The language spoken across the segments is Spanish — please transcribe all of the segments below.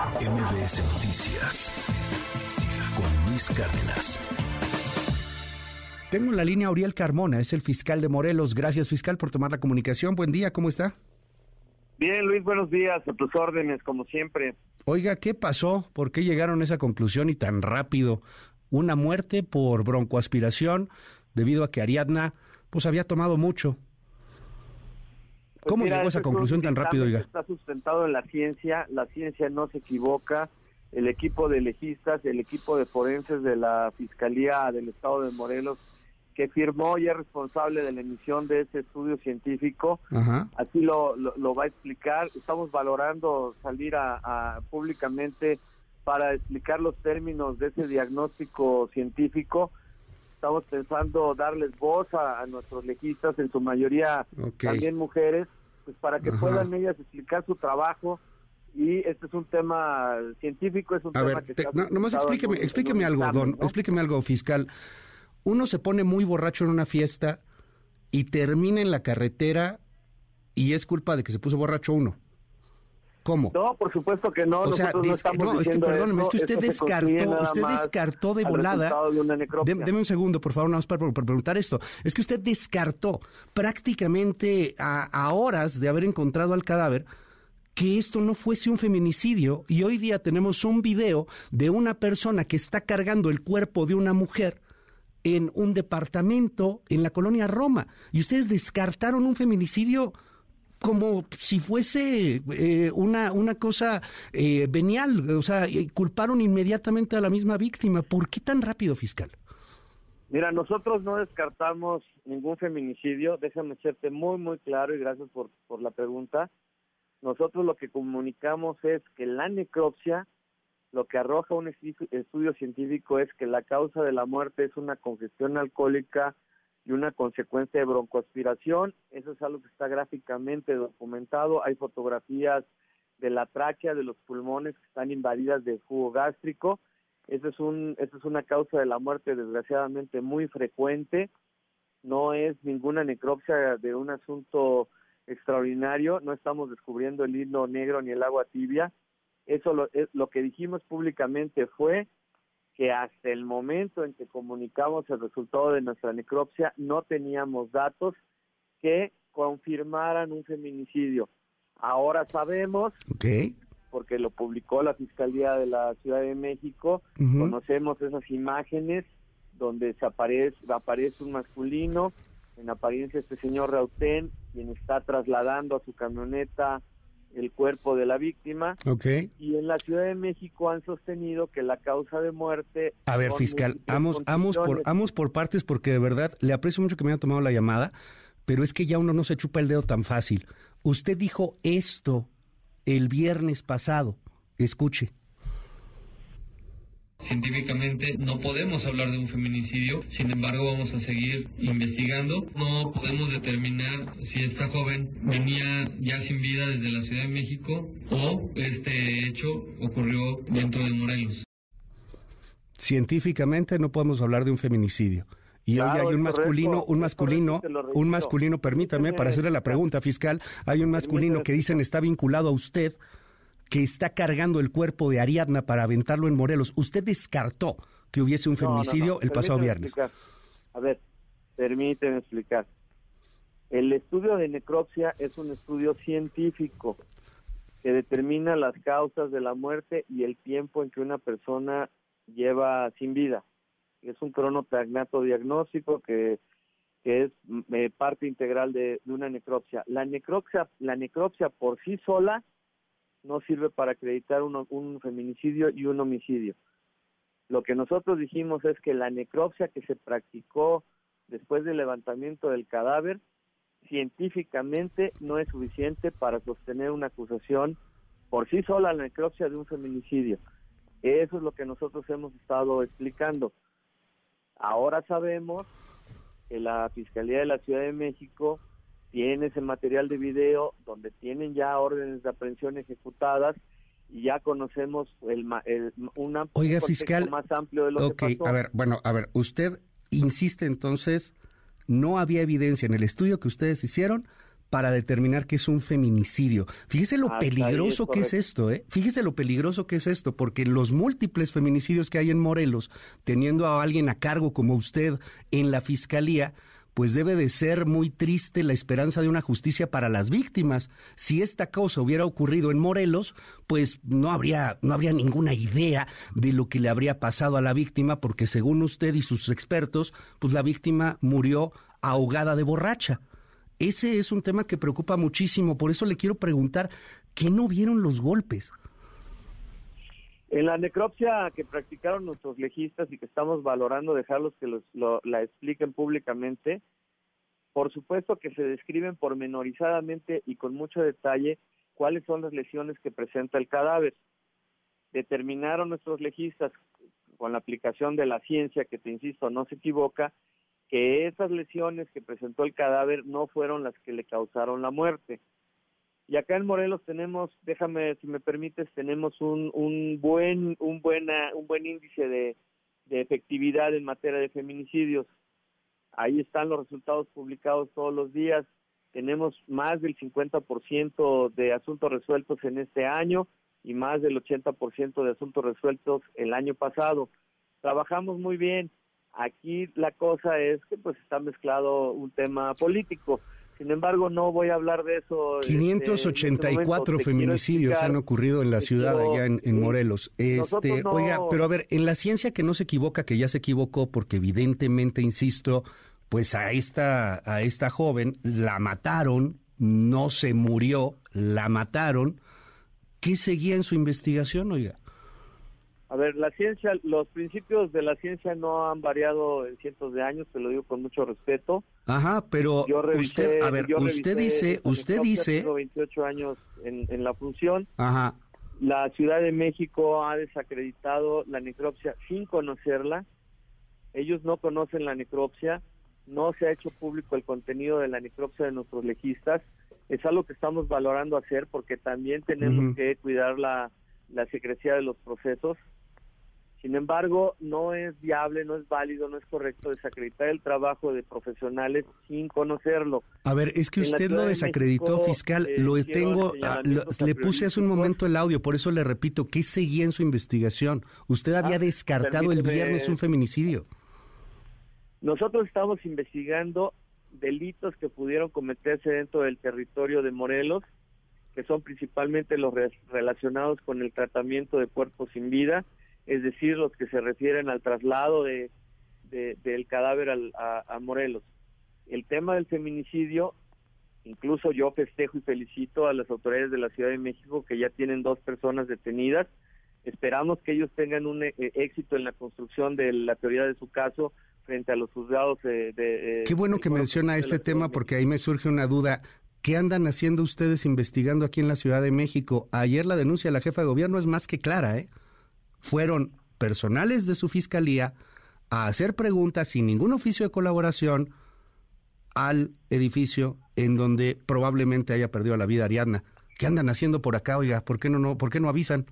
MBS Noticias con Luis Cárdenas. Tengo en la línea a Uriel Carmona, es el fiscal de Morelos. Gracias, fiscal, por tomar la comunicación. Buen día, ¿cómo está? Bien, Luis, buenos días. A tus órdenes, como siempre. Oiga, ¿qué pasó? ¿Por qué llegaron a esa conclusión y tan rápido? Una muerte por broncoaspiración debido a que Ariadna pues había tomado mucho. ¿Cómo mira, llegó a esa conclusión tan rápido, oiga? Está sustentado en la ciencia, la ciencia no se equivoca. El equipo de legistas, el equipo de forenses de la Fiscalía del Estado de Morelos, que firmó y es responsable de la emisión de ese estudio científico, Ajá. así lo, lo, lo va a explicar. Estamos valorando salir a, a públicamente para explicar los términos de ese diagnóstico científico. Estamos pensando darles voz a, a nuestros legistas, en su mayoría Ok. también mujeres, pues para que Ajá. puedan ellas explicar su trabajo. Y este es un tema científico, es un A tema ver, que te- está no, nomás en explíqueme, en explíqueme algo, examen, don, ¿no? explíqueme algo, fiscal. Uno se pone muy borracho en una fiesta y termina en la carretera y es culpa de que se puso borracho uno. ¿Cómo? No, por supuesto que no. o sea, no des- estamos no, es que perdóneme, es que usted descartó, usted descartó de volada. de deme un segundo, por favor, nada más para, para preguntar esto. Es que usted descartó prácticamente a, a horas de haber encontrado al cadáver que esto no fuese un feminicidio y hoy día tenemos un video de una persona que está cargando el cuerpo de una mujer en un departamento en la colonia Roma y ustedes descartaron un feminicidio como si fuese eh, una, una cosa eh, venial, o sea, culparon inmediatamente a la misma víctima. ¿Por qué tan rápido, fiscal? Mira, nosotros no descartamos ningún feminicidio, déjame serte muy, muy claro y gracias por, por la pregunta. Nosotros lo que comunicamos es que la necropsia, lo que arroja un estudio científico es que la causa de la muerte es una congestión alcohólica y una consecuencia de broncoaspiración. Eso es algo que está gráficamente documentado. Hay fotografías de la tráquea, de los pulmones que están invadidas de jugo gástrico. Esa es, un, esa es una causa de la muerte desgraciadamente muy frecuente. No es ninguna necropsia de un asunto extraordinario. No estamos descubriendo el hilo negro ni el agua tibia. Eso lo, es- lo que dijimos públicamente fue que hasta el momento en que comunicamos el resultado de nuestra necropsia no teníamos datos que confirmaran un feminicidio. Ahora sabemos porque lo publicó la Fiscalía de la Ciudad de México. Conocemos esas imágenes donde se aparece, aparece un masculino, en apariencia este señor Rautén, quien está trasladando a su camioneta el cuerpo de la víctima. Ok. Y en la Ciudad de México han sostenido que la causa de muerte... A ver, fiscal, vamos, vamos, por, vamos por partes porque de verdad le aprecio mucho que me haya tomado la llamada, pero es que ya uno no se chupa el dedo tan fácil. Usted dijo esto el viernes pasado. Escuche. Científicamente no podemos hablar de un feminicidio, sin embargo vamos a seguir investigando. No podemos determinar si esta joven venía ya sin vida desde la Ciudad de México o este hecho ocurrió dentro de Morelos. Científicamente no podemos hablar de un feminicidio. Y hoy Claro, hay un masculino, correcto, un masculino, correcto, un masculino, permítame, para hacerle la pregunta, fiscal, hay un masculino que dicen está vinculado a usted, que está cargando el cuerpo de Ariadna para aventarlo en Morelos. Usted descartó que hubiese un No, no, no, feminicidio el pasado viernes. explicar. A ver, permíteme explicar. El estudio de necropsia es un estudio científico que determina las causas de la muerte y el tiempo en que una persona lleva sin vida. Es un cronotagnato diagnóstico que, que es mm, eh, parte integral de, de una necropsia. La necropsia, la necropsia por sí sola no sirve para acreditar un, un feminicidio y un homicidio. Lo que nosotros dijimos es que la necropsia que se practicó después del levantamiento del cadáver científicamente no es suficiente para sostener una acusación por sí sola la necropsia de un feminicidio. Eso es lo que nosotros hemos estado explicando. Ahora sabemos que la Fiscalía de la Ciudad de México tiene ese material de video donde tienen ya órdenes de aprehensión ejecutadas y ya conocemos el, el un am- Oiga, fiscal, más amplio de lo Ok, que pasó. a ver, bueno, a ver, usted insiste entonces, no había evidencia en el estudio que ustedes hicieron para determinar que es un feminicidio. Fíjese lo peligroso que es esto, ¿eh? Fíjese lo peligroso que es esto, porque los múltiples feminicidios que hay en Morelos, teniendo a alguien a cargo como usted en la fiscalía, pues debe de ser muy triste la esperanza de una justicia para las víctimas. Si esta causa hubiera ocurrido en Morelos, pues no habría, no habría ninguna idea de lo que le habría pasado a la víctima, porque según usted y sus expertos, pues la víctima murió ahogada de borracha. Ese es un tema que preocupa muchísimo, por eso le quiero preguntar, ¿qué no vieron los golpes? En la necropsia que practicaron nuestros legistas y que estamos valorando dejarlos que los, la expliquen públicamente, por supuesto que se describen pormenorizadamente y con mucho detalle cuáles son las lesiones que presenta el cadáver. Determinaron nuestros legistas con la aplicación de la ciencia, que te insisto, no se equivoca, que esas lesiones que presentó el cadáver no fueron las que le causaron la muerte. Y acá en Morelos tenemos, déjame, si me permites, tenemos un, un buen, un buena, un buen índice de, de efectividad en materia de feminicidios. Ahí están los resultados publicados todos los días. Tenemos más del 50% de asuntos resueltos en este año y más del 80% de asuntos resueltos el año pasado. Trabajamos muy bien. Aquí la cosa es que pues está mezclado un tema político. Sin embargo, no voy a hablar de eso. 584 este, feminicidios han ocurrido en la ciudad allá en, Morelos. Este, Oiga, pero a ver, en la ciencia que no se equivoca, que ya se equivocó, porque evidentemente, insisto, pues a esta, a esta joven la mataron, no se murió, la mataron. ¿Qué seguía en su investigación, oiga? A ver, la ciencia, los principios de la ciencia no han variado en cientos de años, te lo digo con mucho respeto. Ajá, pero usted, a ver, usted dice, usted dice... Tengo 28 años en, en la función. Ajá. La Ciudad de México ha desacreditado la necropsia sin conocerla. Ellos no conocen la necropsia. No se ha hecho público el contenido de la necropsia de nuestros legistas. Es algo que estamos valorando hacer porque también tenemos que cuidar la, la secrecía de los procesos. Sin embargo, no es viable, no es válido, no es correcto desacreditar el trabajo de profesionales sin conocerlo. A ver, es que usted lo desacreditó, fiscal. Eh, lo tengo, le puse hace un momento el audio, por eso le repito, ¿qué seguía en su investigación? Usted había ah, descartado el viernes un feminicidio. Nosotros estamos investigando delitos que pudieron cometerse dentro del territorio de Morelos, que son principalmente los relacionados con el tratamiento de cuerpos sin vida es decir, los que se refieren al traslado de, del cadáver a, Morelos. El tema del feminicidio, incluso yo festejo y felicito a las autoridades de la Ciudad de México que ya tienen dos personas detenidas. Esperamos que ellos tengan un eh, éxito en la construcción de la teoría de su caso frente a los juzgados de... Qué bueno que menciona este tema porque ahí me surge una duda. ¿Qué andan haciendo ustedes investigando aquí en la Ciudad de México? Ayer la denuncia de la jefa de gobierno es más que clara, ¿eh? Fueron personales de su fiscalía a hacer preguntas sin ningún oficio de colaboración al edificio en donde probablemente haya perdido la vida Ariadna. ¿Qué andan haciendo por acá, oiga? ¿Por qué no, no, por qué no avisan?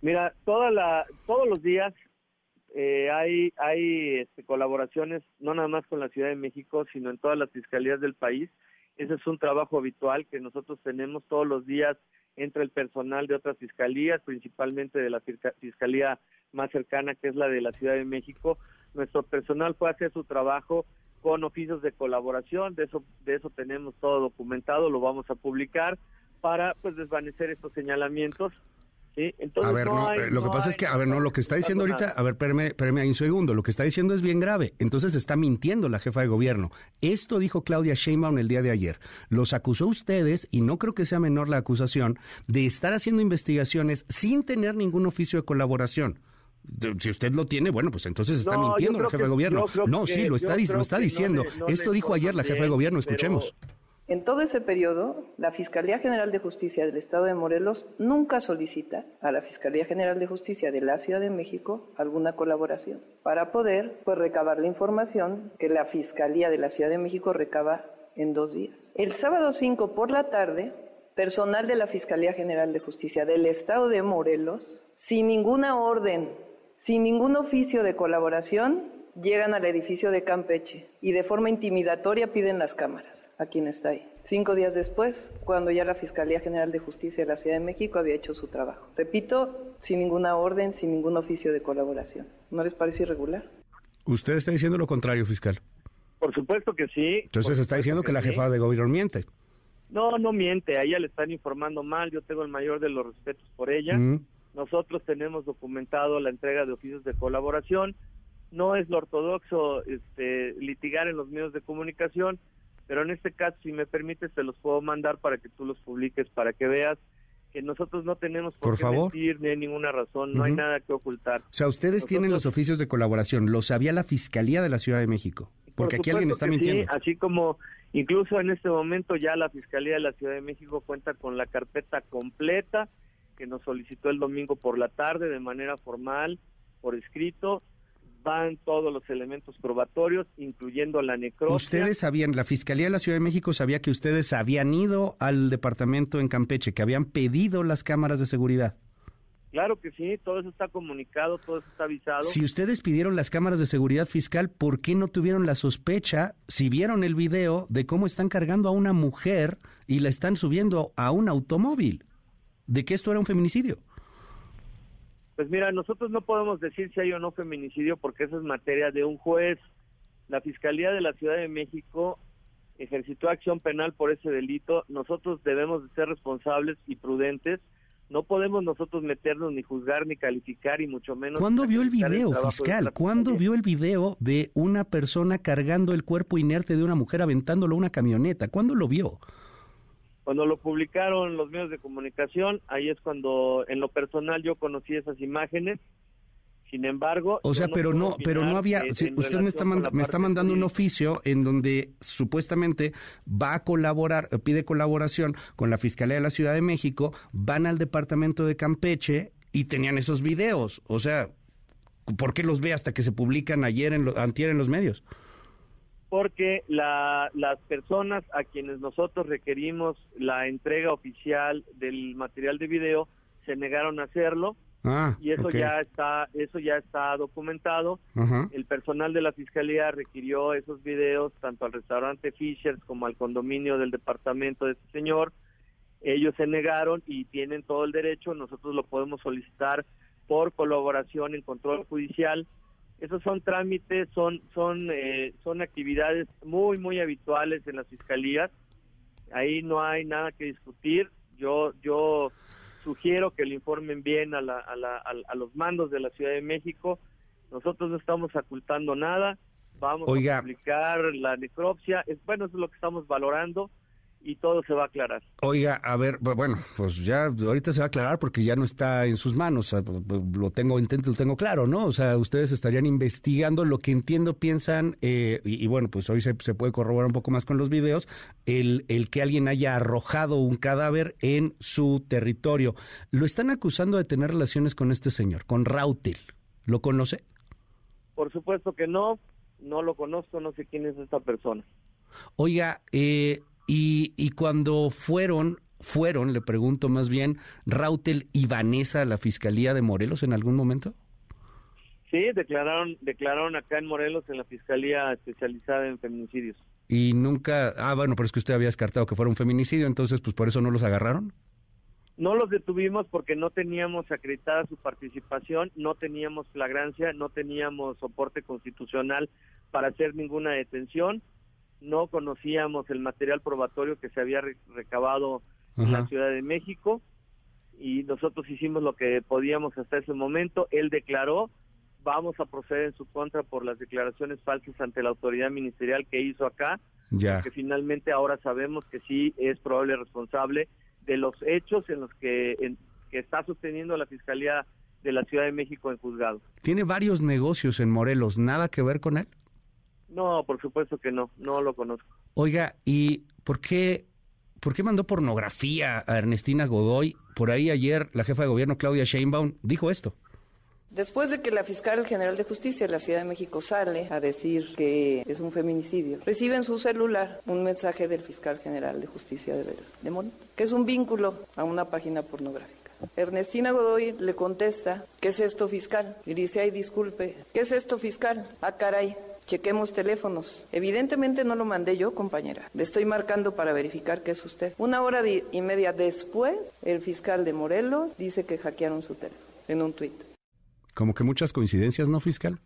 Mira, toda la, todos los días eh, hay, hay este, colaboraciones, no nada más con la Ciudad de México, sino en todas las fiscalías del país. Ese es un trabajo habitual que nosotros tenemos todos los días entre el personal de otras fiscalías, principalmente de la fiscalía más cercana, que es la de la Ciudad de México. Nuestro personal fue a hacer su trabajo con oficios de colaboración, de eso, de eso tenemos todo documentado, lo vamos a publicar para pues desvanecer estos señalamientos a ver, no, eh, lo que pasa es que, a ver, no, lo que está diciendo ahorita, a ver, espérame, espérame ahí un segundo, lo que está diciendo es bien grave. Entonces está mintiendo la jefa de gobierno. Esto dijo Claudia Sheinbaum el día de ayer. Los acusó ustedes, y no creo que sea menor la acusación, de estar haciendo investigaciones sin tener ningún oficio de colaboración. Si usted lo tiene, bueno, pues entonces está mintiendo la jefa de gobierno. No, sí, lo está, lo está diciendo. Esto dijo ayer la jefa de gobierno, escuchemos. En todo ese periodo, la Fiscalía General de Justicia del Estado de Morelos nunca solicita a la Fiscalía General de Justicia de la Ciudad de México alguna colaboración para poder pues, recabar la información que la Fiscalía de la Ciudad de México recaba en dos días. El sábado 5 por la tarde, personal de la Fiscalía General de Justicia del Estado de Morelos, sin ninguna orden, sin ningún oficio de colaboración, llegan al edificio de Campeche y de forma intimidatoria piden las cámaras a quien está ahí. Cinco días después, cuando ya la Fiscalía General de Justicia de la Ciudad de México había hecho su trabajo. Repito, sin ninguna orden, sin ningún oficio de colaboración. ¿No les parece irregular? Usted está diciendo lo contrario, fiscal. Por supuesto que sí. Entonces está diciendo que, la jefa de gobierno miente. No, no miente, a ella le están informando mal, yo tengo el mayor de los respetos por ella. Mm. Nosotros tenemos documentado la entrega de oficios de colaboración. No es lo ortodoxo este, litigar en los medios de comunicación, pero en este caso, si me permites, te los puedo mandar para que tú los publiques, para que veas que nosotros no tenemos por, Por qué favor. mentir ni hay ninguna razón, no hay nada que ocultar. O sea, ustedes tienen los oficios de colaboración. Lo sabía la Fiscalía de la Ciudad de México. Porque Por aquí alguien está que sí, mintiendo. así como incluso en este momento ya la Fiscalía de la Ciudad de México cuenta con la carpeta completa que nos solicitó el domingo por la tarde de manera formal, por escrito. Van todos los elementos probatorios, incluyendo la necropsia. Ustedes sabían, la Fiscalía de la Ciudad de México sabía que ustedes habían ido al departamento en Campeche, que habían pedido las cámaras de seguridad. Claro que sí, todo eso está comunicado, todo eso está avisado. Si ustedes pidieron las cámaras de seguridad fiscal, ¿por qué no tuvieron la sospecha, si vieron el video, de cómo están cargando a una mujer y la están subiendo a un automóvil? De que esto era un feminicidio. Pues mira, nosotros no podemos decir si hay o no feminicidio porque esa es materia de un juez. La Fiscalía de la Ciudad de México ejercitó acción penal por ese delito. Nosotros debemos de ser responsables y prudentes. No podemos nosotros meternos ni juzgar ni calificar y mucho menos. ¿Cuándo vio el video, fiscal? ¿Cuándo vio el video de una persona cargando el cuerpo inerte de una mujer aventándolo a una camioneta? ¿Cuándo lo vio? Cuando lo publicaron los medios de comunicación, ahí es cuando en lo personal yo conocí esas imágenes. Sin embargo, O sea, pero no, pero no había. en usted me está, manda- me está mandando un oficio en donde supuestamente va a colaborar, pide colaboración con la Fiscalía de la Ciudad de México, van al departamento de Campeche y tenían esos videos. O sea, ¿por qué los ve hasta que se publican ayer, en lo- antier en los medios? Porque la- las personas a quienes nosotros requerimos la entrega oficial del material de video se negaron a hacerlo. Ah, y eso ya está eso ya está documentado. El personal de la fiscalía requirió esos videos tanto al restaurante Fishers como al condominio del departamento de este señor. Ellos se negaron y tienen todo el derecho. Nosotros lo podemos solicitar por colaboración en control judicial esos son trámites son son eh, son actividades muy muy habituales en las fiscalías ahí no hay nada que discutir yo yo sugiero que le informen bien a, la- a, la- a- a los mandos de la Ciudad de México. Nosotros no estamos ocultando nada. Vamos Oiga. a publicar la necropsia. Es, bueno, eso es lo que estamos valorando y todo se va a aclarar. Oiga, a ver, bu- bueno, pues ya ahorita se va a aclarar porque ya no está en sus manos, lo tengo, intento, lo tengo claro, ¿no? O sea, ustedes estarían investigando lo que entiendo, piensan, eh, y, y bueno, pues hoy se, se puede corroborar un poco más con los videos, el, el que alguien haya arrojado un cadáver en su territorio. Lo están acusando de tener relaciones con este señor, con Rautel. ¿Lo conoce? Por supuesto que no, no lo conozco, no sé quién es esta persona. Oiga, eh, y, y cuando fueron, fueron, le pregunto más bien, Rautel y Vanessa a la Fiscalía de Morelos en algún momento? Sí, declararon, declararon acá en Morelos en la Fiscalía Especializada en Feminicidios. Y nunca, ah, bueno, pero es que usted había descartado que fuera un feminicidio, entonces, pues por eso no los agarraron. No los detuvimos porque no teníamos acreditada su participación, no teníamos flagrancia, no teníamos soporte constitucional para hacer ninguna detención, no conocíamos el material probatorio que se había re- recabado en la. Ciudad de México y nosotros hicimos lo que podíamos hasta ese momento. Él declaró, vamos a proceder en su contra por las declaraciones falsas ante la autoridad ministerial que hizo acá Ya. que finalmente ahora sabemos que sí es probable responsable de los hechos en los que, en- que está sosteniendo la Fiscalía de la Ciudad de México en juzgado. Tiene varios negocios en Morelos, ¿nada que ver con él? No, por supuesto que no, no lo conozco. Oiga, ¿y por qué, por qué mandó pornografía a Ernestina Godoy? Por ahí ayer la jefa de gobierno, Claudia Sheinbaum, dijo esto. Después de que la fiscal general de justicia de la Ciudad de México sale a decir que es un feminicidio, recibe en su celular un mensaje del fiscal general de justicia de, de que es un vínculo a una página pornográfica. Ernestina Godoy le contesta, ¿qué es esto fiscal? Y dice, ay, disculpe, ¿qué es esto fiscal? Ah, caray, Chequemos teléfonos. Evidentemente no lo mandé yo, compañera. Le estoy marcando para verificar que es usted. Una hora y media después, el fiscal de Morelos dice que hackearon su teléfono en un tuit. Como que muchas coincidencias, ¿no, fiscal?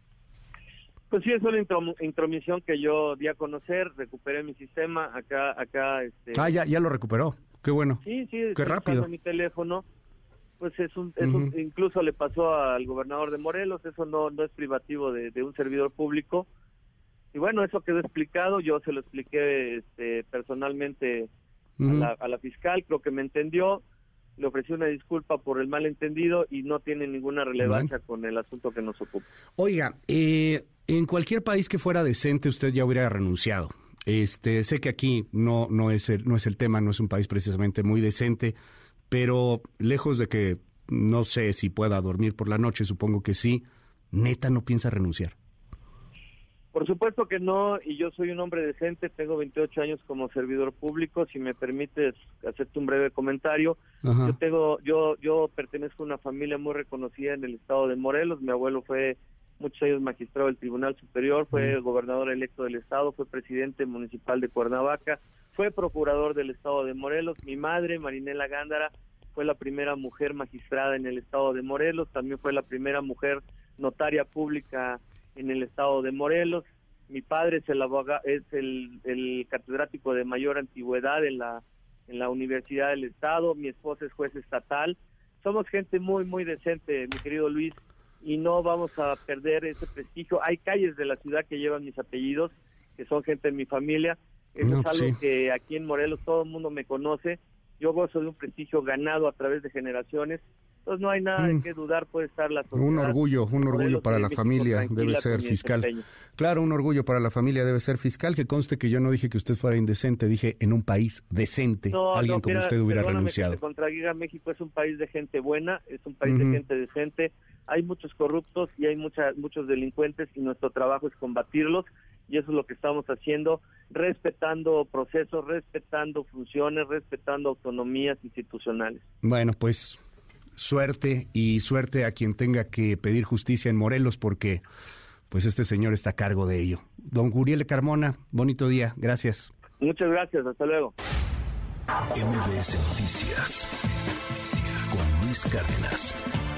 Pues sí, es una intromisión que yo di a conocer, recuperé mi sistema, acá, acá... Este... Ah, ya, ya lo recuperó, qué bueno. Sí, sí, qué rápido. mi teléfono, pues es un, incluso le pasó al gobernador de Morelos, eso no, no es privativo de, de un servidor público, y bueno, eso quedó explicado, yo se lo expliqué este, personalmente a, la, fiscal, creo que me entendió, le ofrecí una disculpa por el malentendido y no tiene ninguna relevancia con el asunto que nos ocupa. Oiga, eh, en cualquier país que fuera decente usted ya hubiera renunciado. Este, sé que aquí no, no, es el, no es el tema, no es un país precisamente muy decente, pero lejos de que no sé si pueda dormir por la noche, supongo que sí, neta no piensa renunciar. Por supuesto que no, y yo soy un hombre decente, tengo 28 años como servidor público, si me permites hacerte un breve comentario. Yo tengo yo yo pertenezco a una familia muy reconocida en el estado de Morelos, mi abuelo fue muchos años magistrado del Tribunal Superior, fue gobernador electo del estado, fue presidente municipal de Cuernavaca, fue procurador del estado de Morelos, mi madre Marinela Gándara fue la primera mujer magistrada en el estado de Morelos, también fue la primera mujer notaria pública en el estado de Morelos. Mi padre es el es el, catedrático de mayor antigüedad en la en la Universidad del Estado, mi esposa es juez estatal. Somos gente muy muy decente, mi querido Luis, y no vamos a perder ese prestigio. Hay calles de la ciudad que llevan mis apellidos, que son gente de mi familia. Eso es algo que aquí en Morelos todo el mundo me conoce. Yo gozo de un prestigio ganado a través de generaciones entonces no hay nada de mm. qué dudar, puede estar la sociedad. Un orgullo, un orgullo para la familia debe ser fiscal. Claro, un orgullo para la familia debe ser fiscal, que conste que yo no dije que usted fuera indecente, dije en un país decente, alguien como usted hubiera renunciado. Que México es un país de gente buena, es un país de gente decente, hay muchos corruptos y hay mucha, muchos delincuentes y nuestro trabajo es combatirlos y eso es lo que estamos haciendo, respetando procesos, respetando funciones, respetando autonomías institucionales. Bueno, pues suerte y suerte a quien tenga que pedir justicia en Morelos porque pues este señor está a cargo de ello. Don Guriel Carmona, bonito día, gracias. Muchas gracias, hasta luego. MBS Noticias con Luis Cárdenas.